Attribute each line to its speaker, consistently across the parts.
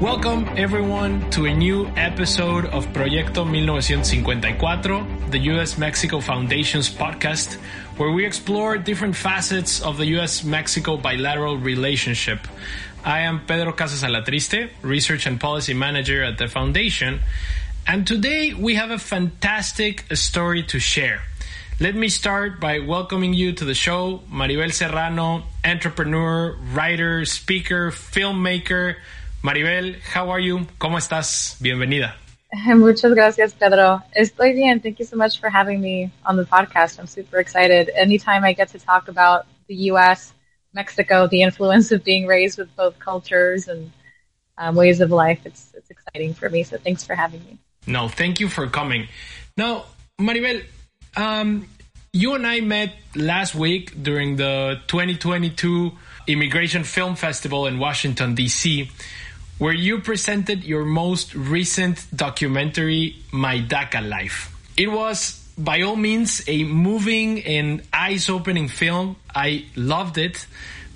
Speaker 1: Welcome everyone to a new episode of Proyecto 1954, the US Mexico Foundation's podcast, where we explore different facets of the US Mexico bilateral relationship. I am Pedro Casas Alatriste, Research and Policy Manager at the Foundation, and today we have a fantastic story to share. Let me start by welcoming you to the show, Maribel Serrano, entrepreneur, writer, speaker, filmmaker, Maribel, how are you? ¿Cómo estás? Bienvenida.
Speaker 2: Muchas gracias, Pedro. Estoy bien. Thank you so much for having me on the podcast. I'm super excited. Anytime I get to talk about the U.S., Mexico, the influence of being raised with both cultures and um, ways of life, it's, it's exciting for me. So thanks for having me.
Speaker 1: No, thank you for coming. Now, Maribel, um, you and I met last week during the 2022 Immigration Film Festival in Washington, D.C., where you presented your most recent documentary, My DACA Life. It was, by all means, a moving and eyes opening film. I loved it.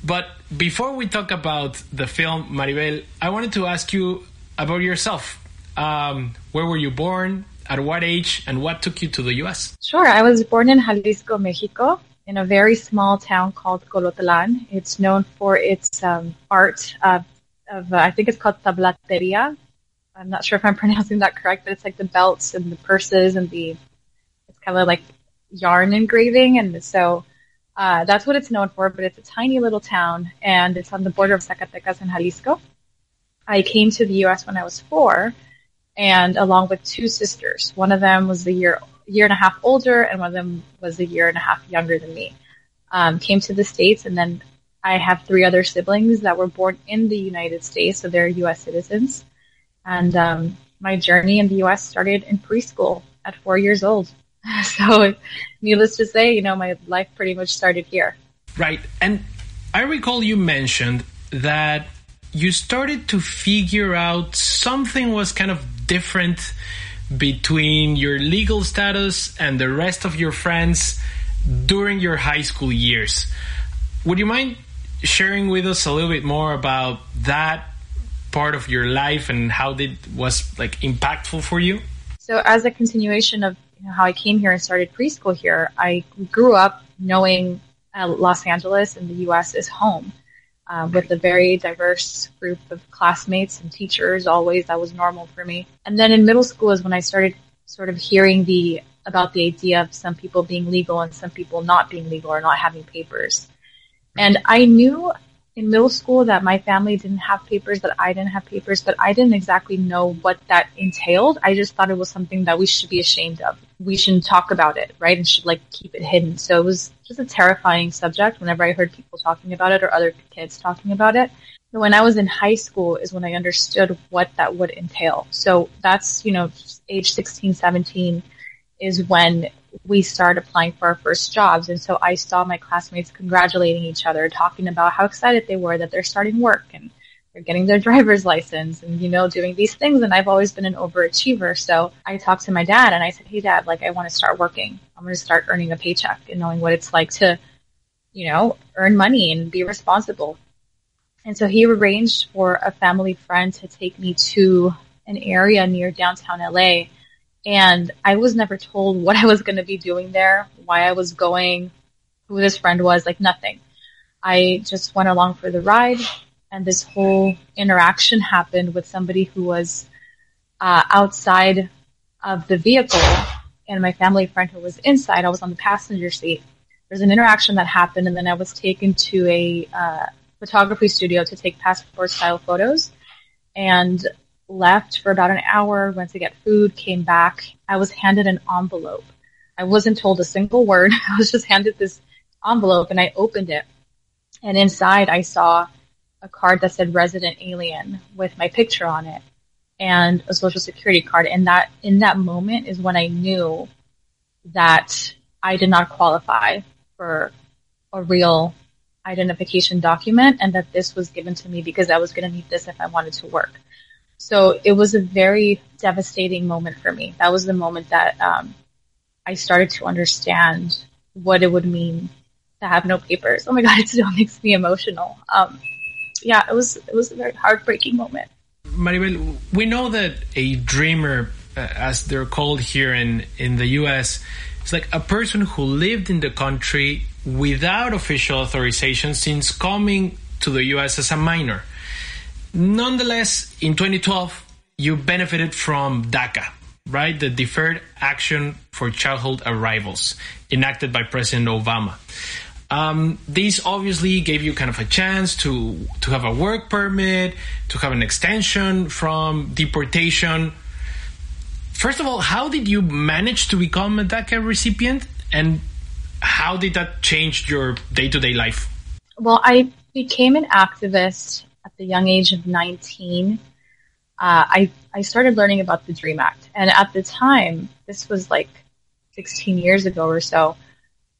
Speaker 1: But before we talk about the film, Maribel, I wanted to ask you about yourself. Um, where were you born? At what age? And what took you to the US?
Speaker 2: Sure. I was born in Jalisco, Mexico, in a very small town called Colotlan. It's known for its um, art of uh, I think it's called tablateria. I'm not sure if I'm pronouncing that correct, but it's like the belts and the purses and the it's kind of like yarn engraving, and so uh, that's what it's known for. But it's a tiny little town, and it's on the border of Zacatecas and Jalisco. I came to the U.S. when I was four, and along with two sisters. One of them was a year year and a half older, and one of them was a year and a half younger than me. Um, came to the states, and then I have three other siblings that were born in the United States, so they're U.S. citizens. And um, my journey in the U.S. started in preschool at four years old. So, needless to say, you know, my life pretty much started here.
Speaker 1: Right. And I recall you mentioned that you started to figure out something was kind of different between your legal status and the rest of your friends during your high school years. Would you mind sharing with us a little bit more about that part of your life and how it was like impactful for you?
Speaker 2: So, as a continuation of you know, how I came here and started preschool here, I grew up knowing uh, Los Angeles and the U.S. is home. Uh, with a very diverse group of classmates and teachers, always that was normal for me. And then in middle school is when I started sort of hearing the about the idea of some people being legal and some people not being legal or not having papers. And I knew in middle school that my family didn't have papers, that I didn't have papers, but I didn't exactly know what that entailed. I just thought it was something that we should be ashamed of. We shouldn't talk about it, right? And should like keep it hidden. So it was just a terrifying subject whenever I heard people talking about it or other kids talking about it. But when I was in high school is when I understood what that would entail. So that's, you know, age 16, 17 is when we started applying for our first jobs. And so I saw my classmates congratulating each other, talking about how excited they were that they're starting work and they're getting their driver's license and, you know, doing these things. And I've always been an overachiever. So I talked to my dad and I said, Hey dad, like I want to start working. I'm going to start earning a paycheck and knowing what it's like to, you know, earn money and be responsible. And so he arranged for a family friend to take me to an area near downtown LA and I was never told what I was going to be doing there, why I was going, who this friend was, like nothing. I just went along for the ride and this whole interaction happened with somebody who was uh, outside of the vehicle and my family friend who was inside. I was on the passenger seat. There's an interaction that happened and then I was taken to a uh, photography studio to take passport style photos. And left for about an hour, went to get food, came back. I was handed an envelope. I wasn't told a single word. I was just handed this envelope and I opened it. And inside I saw a card that said resident alien with my picture on it. and a social security card. And that in that moment is when I knew that I did not qualify for a real identification document and that this was given to me because I was going to need this if I wanted to work. So it was a very devastating moment for me. That was the moment that um, I started to understand what it would mean to have no papers. Oh my god, it still makes me emotional. Um, yeah, it was it was a very heartbreaking moment.
Speaker 1: Maribel, we know that a dreamer, uh, as they're called here in in the U.S., is like a person who lived in the country without official authorization since coming to the U.S. as a minor. Nonetheless, in 2012, you benefited from DACA, right? The Deferred Action for Childhood Arrivals, enacted by President Obama. Um, obviously gave you kind of a chance to to have a work permit, to have an extension from deportation. First of all, how did you manage to become a DACA recipient, and how did that change your day to day life?
Speaker 2: Well, I became an activist at the young age of 19. Uh, I, I started learning about the DREAM Act. And at the time, this was like 16 years ago or so,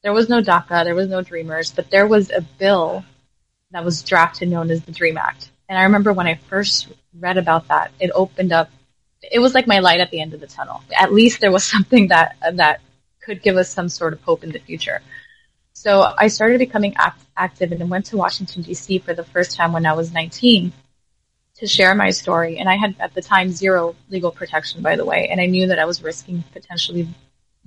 Speaker 2: there was no DACA, there was no Dreamers, but there was a bill that was drafted known as the DREAM Act. And I remember when I first read about that, it opened up, it was like my light at the end of the tunnel. At least there was something that, that could give us some sort of hope in the future. So I started becoming act- active and then went to Washington DC for the first time when I was 19 to share my story. And I had at the time zero legal protection, by the way, and I knew that I was risking potentially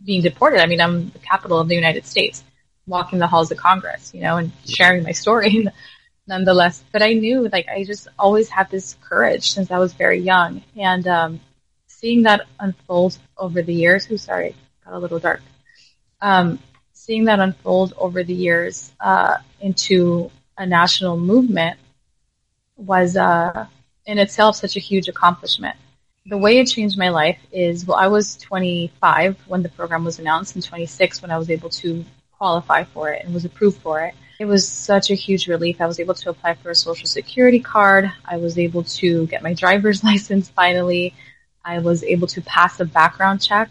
Speaker 2: being deported. I mean, I'm the capital of the United States, walking the halls of Congress, you know, and sharing my story nonetheless. But I knew, like, I just always had this courage since I was very young. And um, seeing that unfold over the years, who sorry, got a little dark. Um, seeing that unfold over the years uh, into a national movement was uh, in itself such a huge accomplishment. The way it changed my life is, well, I was 25 when the program was announced and 26 when I was able to qualify for it and was approved for it. It was such a huge relief. I was able to apply for a social security card. I was able to get my driver's license finally. I was able to pass a background check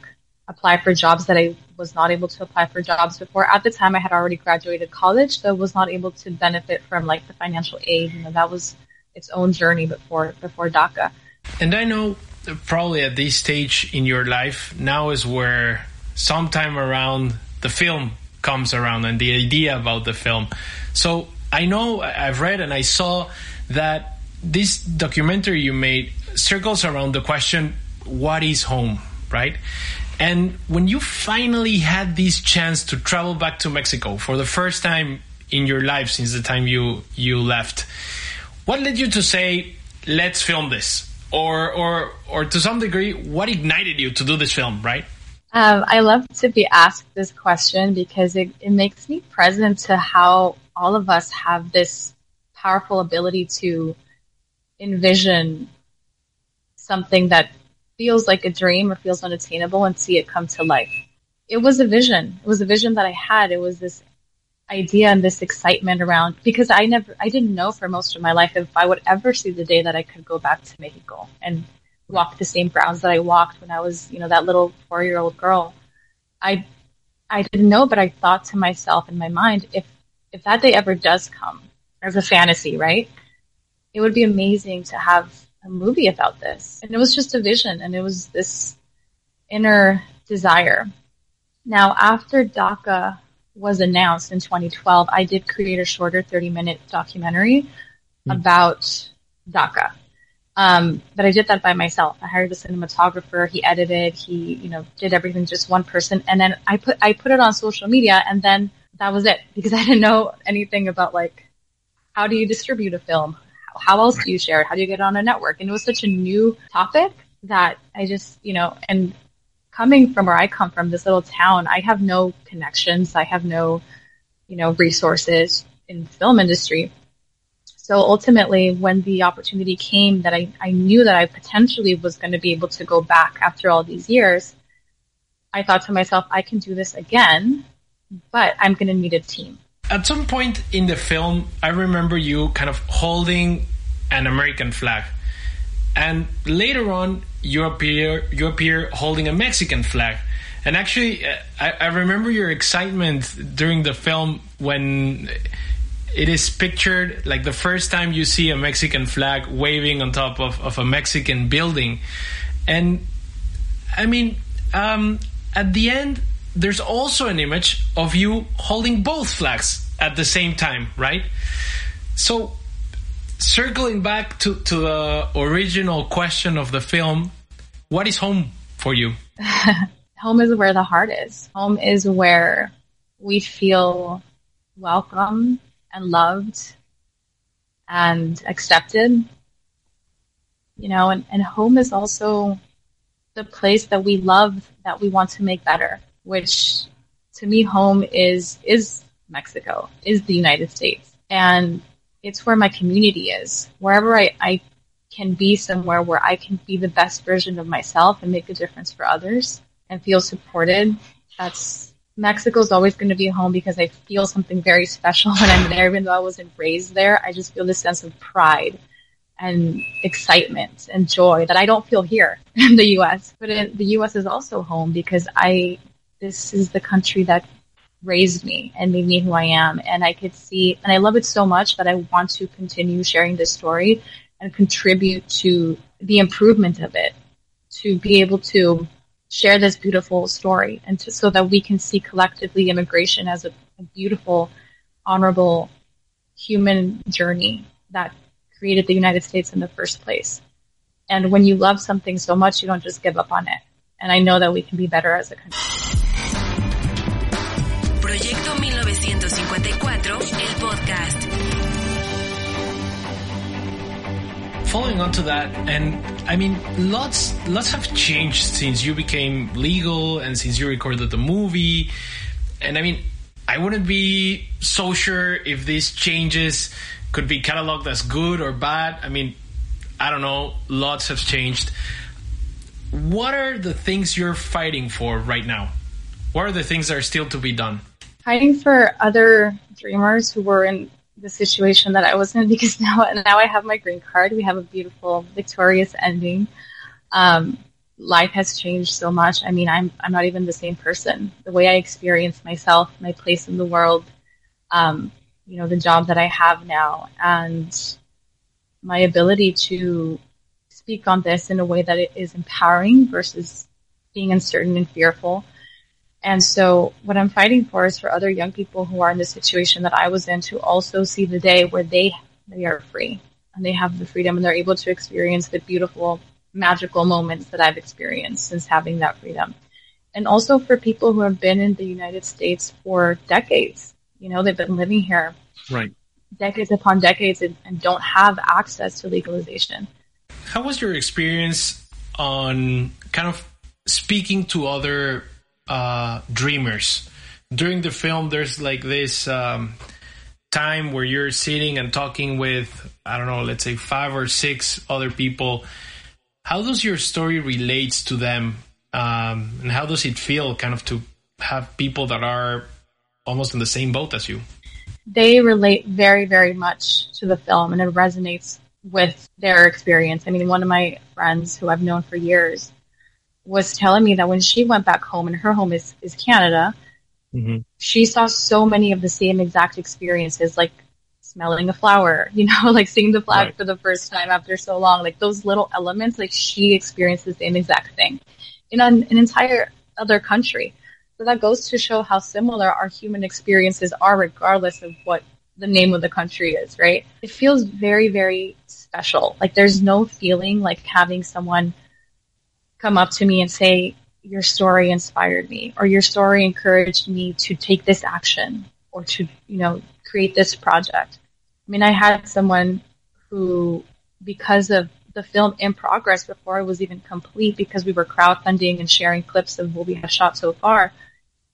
Speaker 2: apply for jobs that I was not able to apply for jobs before. At the time, I had already graduated college, so was not able to benefit from like the financial aid. You know, that was its own journey before before DACA.
Speaker 1: And I know probably at this stage in your life now is where sometime around the film comes around and the idea about the film. So I know I've read and I saw that this documentary you made circles around the question, what is home, right? And when you finally had this chance to travel back to Mexico for the first time in your life since the time you you left, what led you to say, "Let's film this"? Or or or to some degree, what ignited you to do this film, right?
Speaker 2: Um, I love to be asked this question because it, it makes me present to how all of us have this powerful ability to envision something that feels like a dream or feels unattainable and see it come to life. It was a vision. It was a vision that I had. It was this idea and this excitement around because I never, I didn't know for most of my life if I would ever see the day that I could go back to Mexico and walk the same grounds that I walked when I was, you know, that little four year old girl. I, I didn't know, but I thought to myself in my mind, if, if that day ever does come as a fantasy, right? It would be amazing to have a movie about this. And it was just a vision and it was this inner desire. Now, after DACA was announced in 2012, I did create a shorter 30 minute documentary mm. about DACA. Um, but I did that by myself. I hired a cinematographer. He edited. He, you know, did everything just one person. And then I put, I put it on social media and then that was it because I didn't know anything about like, how do you distribute a film? How else do you share it? How do you get it on a network? And it was such a new topic that I just, you know, and coming from where I come from, this little town, I have no connections. I have no, you know, resources in film industry. So ultimately, when the opportunity came that I, I knew that I potentially was going to be able to go back after all these years, I thought to myself, I can do this again, but I'm going to need a team
Speaker 1: at some point in the film, I remember you kind of holding an American flag. and later on you appear you appear holding a Mexican flag. And actually, I, I remember your excitement during the film when it is pictured like the first time you see a Mexican flag waving on top of, of a Mexican building. And I mean, um, at the end, there's also an image of you holding both flags at the same time, right? So, circling back to, to the original question of the film, what is home for you?
Speaker 2: home is where the heart is. Home is where we feel welcome and loved and accepted. You know, and, and home is also the place that we love that we want to make better, which to me home is is Mexico, is the United States. And it's where my community is. Wherever I, I can be somewhere where I can be the best version of myself and make a difference for others and feel supported. That's Mexico is always going to be home because I feel something very special when I'm there. Even though I wasn't raised there, I just feel this sense of pride and excitement and joy that I don't feel here in the U.S. But in, the U.S. is also home because I this is the country that raised me and made me who I am. And I could see, and I love it so much that I want to continue sharing this story and contribute to the improvement of it, to be able to share this beautiful story and to, so that we can see collectively immigration as a, a beautiful, honorable human journey that created the United States in the first place. And when you love something so much, you don't just give up on it. And I know that we can be better as a country.
Speaker 1: Following on to that, and I mean, lots lots have changed since you became legal and since you recorded the movie. And I mean, I wouldn't be so sure if these changes could be cataloged as good or bad. I mean, I don't know. Lots have changed. What are the things you're fighting for right now? What are the things that are still to be done?
Speaker 2: Fighting for other dreamers who were in the situation that I was in because now now I have my green card. We have a beautiful, victorious ending. Um, life has changed so much. I mean, I'm I'm not even the same person. The way I experience myself, my place in the world, um, you know, the job that I have now, and my ability to speak on this in a way that it is empowering versus being uncertain and fearful. And so what I'm fighting for is for other young people who are in the situation that I was in to also see the day where they, they are free and they have the freedom and they're able to experience the beautiful, magical moments that I've experienced since having that freedom. And also for people who have been in the United States for decades. You know, they've been living here.
Speaker 1: Right.
Speaker 2: Decades upon decades and, and don't have access to legalization.
Speaker 1: How was your experience on kind of speaking to other uh, dreamers. During the film, there's like this um, time where you're sitting and talking with, I don't know, let's say five or six other people. How does your story relates to them? Um, and how does it feel kind of to have people that are almost in the same boat as you?
Speaker 2: They relate very, very much to the film and it resonates with their experience. I mean, one of my friends who I've known for years, was telling me that when she went back home, and her home is, is Canada, mm-hmm. she saw so many of the same exact experiences, like smelling a flower, you know, like seeing the flag right. for the first time after so long, like those little elements, like she experienced the same exact thing in an, an entire other country. So that goes to show how similar our human experiences are, regardless of what the name of the country is, right? It feels very, very special. Like there's no feeling like having someone come up to me and say, your story inspired me or your story encouraged me to take this action or to, you know, create this project. I mean, I had someone who, because of the film in progress before it was even complete, because we were crowdfunding and sharing clips of what we have shot so far,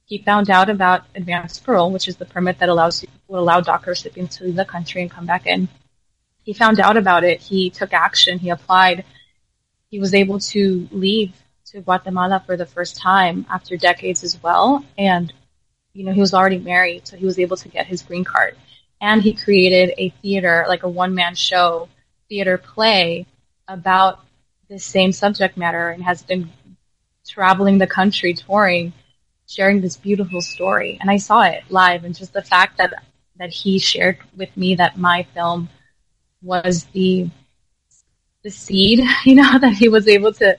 Speaker 2: he found out about advanced parole, which is the permit that allows will allow DACA recipients to leave the country and come back in. He found out about it. He took action. He applied he was able to leave to Guatemala for the first time after decades as well. And, you know, he was already married, so he was able to get his green card. And he created a theater, like a one man show theater play about the same subject matter and has been traveling the country touring, sharing this beautiful story. And I saw it live and just the fact that, that he shared with me that my film was the, the seed, you know, that he was able to,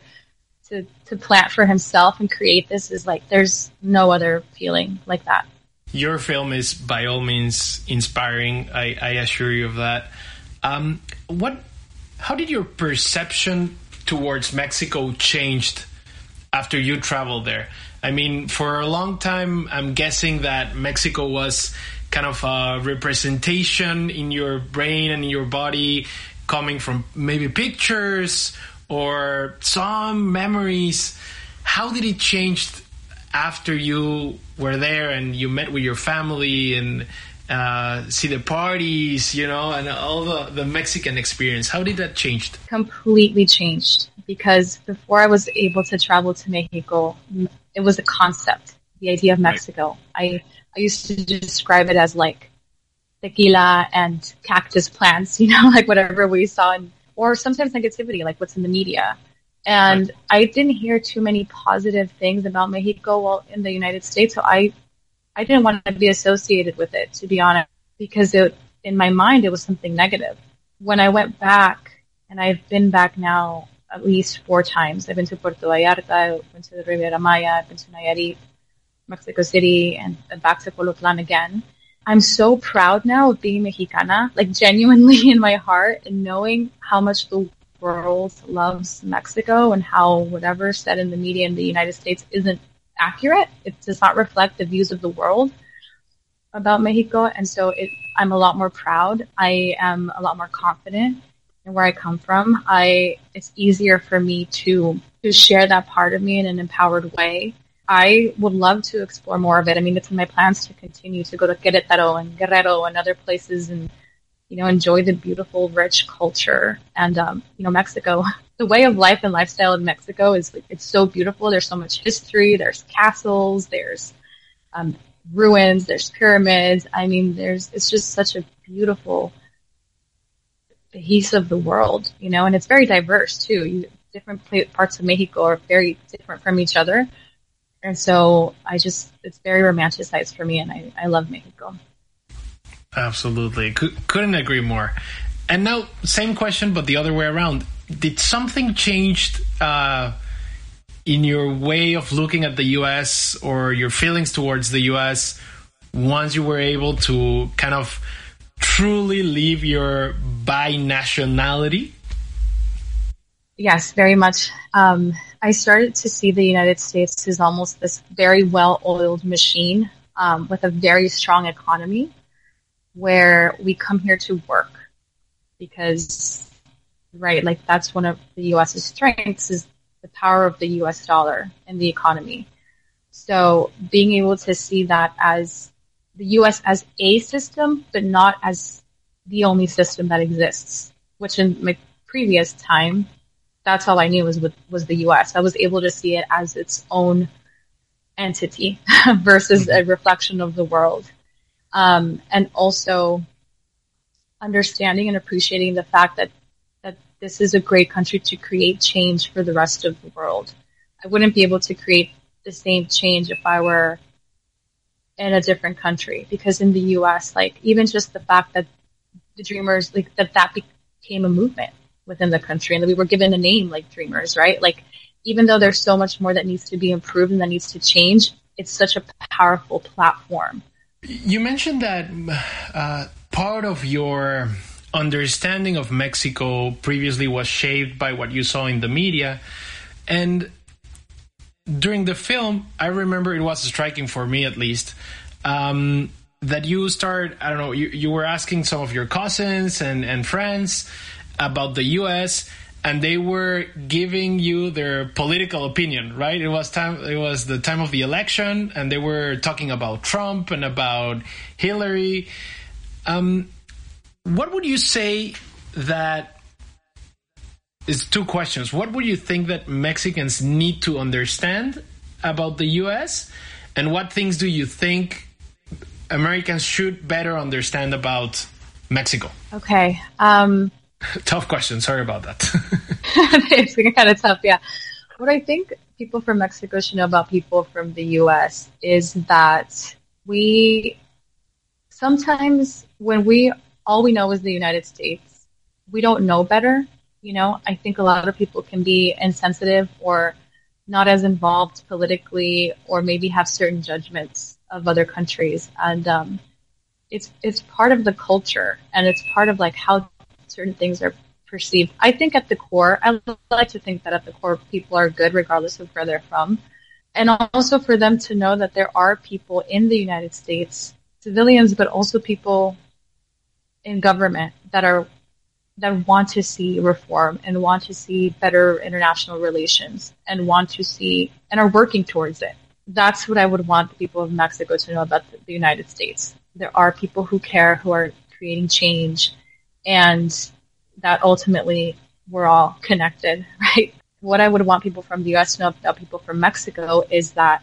Speaker 2: to, to plant for himself and create this is like, there's no other feeling like that.
Speaker 1: Your film is by all means inspiring. I, I assure you of that. Um, what? How did your perception towards Mexico changed after you traveled there? I mean, for a long time, I'm guessing that Mexico was kind of a representation in your brain and in your body coming from maybe pictures or some memories. How did it change after you were there and you met with your family and uh, see the parties, you know, and all the, the Mexican experience. How did that change?
Speaker 2: Completely changed because before I was able to travel to Mexico, it was a concept, the idea of Mexico. Right. I, I used to describe it as like tequila and cactus plants, you know, like whatever we saw in, or sometimes negativity, like what's in the media. And right. I didn't hear too many positive things about Mexico while in the United States. So I I didn't want to be associated with it, to be honest, because it, in my mind, it was something negative. When I went back, and I've been back now at least four times. I've been to Puerto Vallarta, I've been to the Riviera Maya, I've been to Nayarit, Mexico City, and back to Colotlan again. I'm so proud now of being Mexicana, like genuinely in my heart, and knowing how much the world loves Mexico and how whatever said in the media in the United States isn't accurate. It does not reflect the views of the world about Mexico. And so it, I'm a lot more proud. I am a lot more confident in where I come from. I, it's easier for me to, to share that part of me in an empowered way. I would love to explore more of it. I mean, it's in my plans to continue to go to Querétaro and Guerrero and other places and, you know, enjoy the beautiful, rich culture and, um, you know, Mexico the way of life and lifestyle in Mexico is it's so beautiful. There's so much history. There's castles. There's um, ruins. There's pyramids. I mean, there's it's just such a beautiful piece of the world, you know, and it's very diverse too. You, different parts of Mexico are very different from each other, and so I just it's very romanticized for me, and I I love Mexico.
Speaker 1: Absolutely, couldn't agree more. And now, same question, but the other way around did something change uh, in your way of looking at the U.S. or your feelings towards the U.S. once you were able to kind of truly leave your binationality?
Speaker 2: Yes, very much. Um, I started to see the United States as almost this very well-oiled machine um, with a very strong economy, where we come here to work because right? Like that's one of the U.S.'s strengths is the power of the U.S. dollar and the economy. So being able to see that as the U.S. as a system, but not as the only system that exists, which in my previous time, that's all I knew was with, was the U.S. I was able to see it as its own entity versus a reflection of the world. Um, and also understanding and appreciating the fact that this is a great country to create change for the rest of the world. I wouldn't be able to create the same change if I were in a different country because in the US, like even just the fact that the dreamers, like that that became a movement within the country and that we were given a name like dreamers, right? Like even though there's so much more that needs to be improved and that needs to change, it's such a powerful platform.
Speaker 1: You mentioned that uh, part of your understanding of Mexico previously was shaped by what you saw in the media. And during the film, I remember it was striking for me at least. Um, that you start, I don't know, you, you were asking some of your cousins and, and friends about the US and they were giving you their political opinion, right? It was time it was the time of the election and they were talking about Trump and about Hillary. Um, what would you say that is two questions. What would you think that Mexicans need to understand about the US? And what things do you think Americans should better understand about Mexico?
Speaker 2: Okay. Um,
Speaker 1: Tough question. Sorry about that.
Speaker 2: it's kind of tough. Yeah. What I think people from Mexico should know about people from the U.S. is that we sometimes when we all we know is the United States, we don't know better. You know, I think a lot of people can be insensitive or not as involved politically, or maybe have certain judgments of other countries, and um, it's it's part of the culture, and it's part of like how certain things are perceived. I think at the core, I like to think that at the core, people are good regardless of where they're from, and also for them to know that there are people in the United States, civilians, but also people in government that are that want to see reform and want to see better international relations and want to see and are working towards it. That's what I would want the people of Mexico to know about the United States. There are people who care, who are creating change, and that ultimately we're all connected, right? What I would want people from the US to know about people from Mexico is that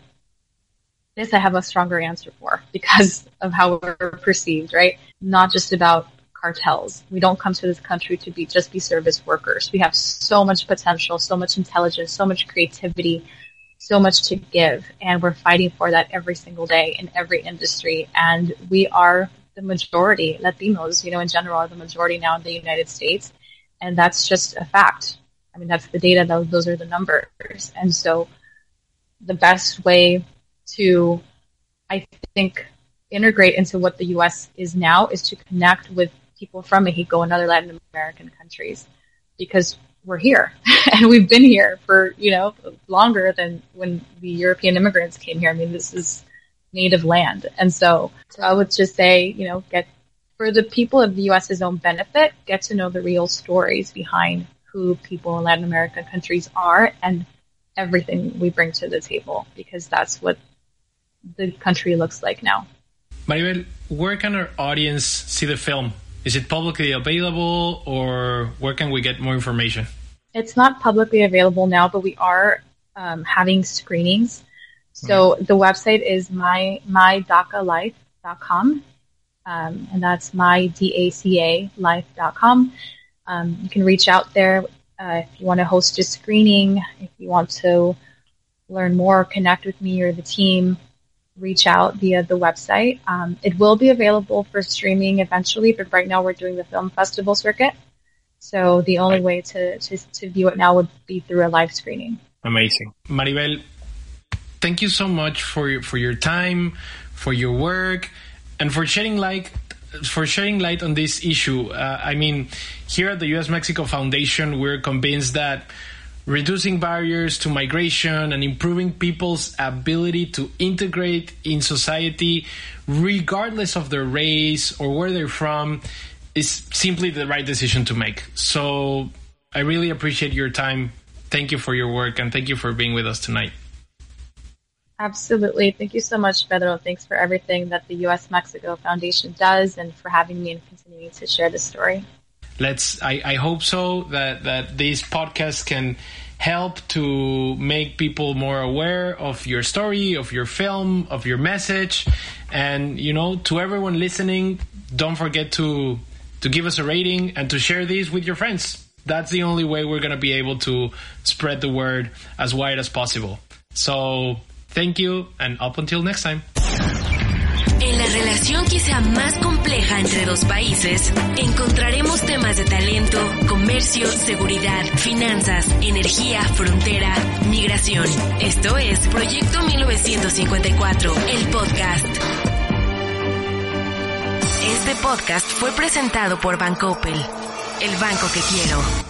Speaker 2: this I have a stronger answer for because of how we're perceived, right? Not just about cartels. We don't come to this country to be just be service workers. We have so much potential, so much intelligence, so much creativity, so much to give, and we're fighting for that every single day in every industry. And we are the majority. Latinos, you know, in general, are the majority now in the United States, and that's just a fact. I mean, that's the data. Those are the numbers, and so the best way to, I think, integrate into what the U.S. is now is to connect with people from Mexico and other Latin American countries because we're here and we've been here for, you know, longer than when the European immigrants came here. I mean, this is native land. And so, so I would just say, you know, get for the people of the U.S.'s own benefit, get to know the real stories behind who people in Latin American countries are and everything we bring to the table because that's what the country looks like now.
Speaker 1: Maribel, where can our audience see the film? Is it publicly available or where can we get more information?
Speaker 2: It's not publicly available now, but we are um, having screenings. So the website is my mydacalife.com, um, and that's my d a c a life.com. Um, you can reach out there uh, if you want to host a screening, if you want to learn more, connect with me or the team reach out via the website. Um, it will be available for streaming eventually, but right now we're doing the film festival circuit. So the only way to, to, to view it now would be through a live screening.
Speaker 1: Amazing. Maribel, thank you so much for your, for your time, for your work, and for shedding light for shedding light on this issue. Uh, I mean, here at the U.S. Mexico Foundation, we're convinced that reducing barriers to migration and improving people's ability to integrate in society regardless of their race or where they're from is simply the right decision to make. So I really appreciate your time. Thank you for your work and thank you for being with us tonight.
Speaker 2: Absolutely. Thank you so much, Pedro. Thanks for everything that the U.S. Mexico Foundation does and for having me and continuing to share this story
Speaker 1: let's I, I hope so that that this podcast can help to make people more aware of your story of your film of your message and you know to everyone listening don't forget to to give us a rating and to share these with your friends that's the only way we're going to be able to spread the word as wide as possible so thank you and up until next time
Speaker 3: En la relación quizá más compleja entre dos países, encontraremos temas de talento, comercio, seguridad, finanzas, energía, frontera, migración. Esto es Proyecto 1954, el podcast. Este podcast fue presentado por Bancoppel, el banco que quiero.